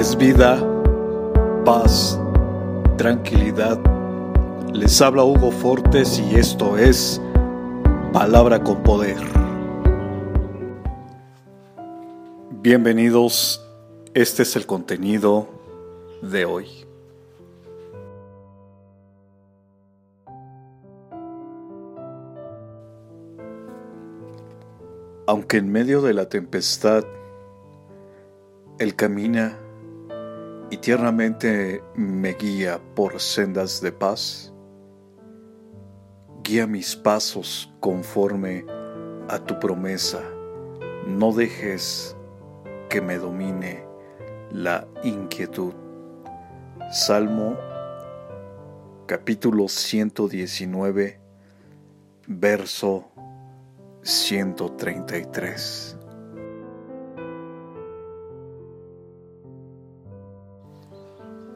es vida, paz, tranquilidad. Les habla Hugo Fortes y esto es Palabra con Poder. Bienvenidos, este es el contenido de hoy. Aunque en medio de la tempestad Él camina y tiernamente me guía por sendas de paz, guía mis pasos conforme a tu promesa, no dejes que me domine la inquietud. Salmo capítulo 119, verso 133.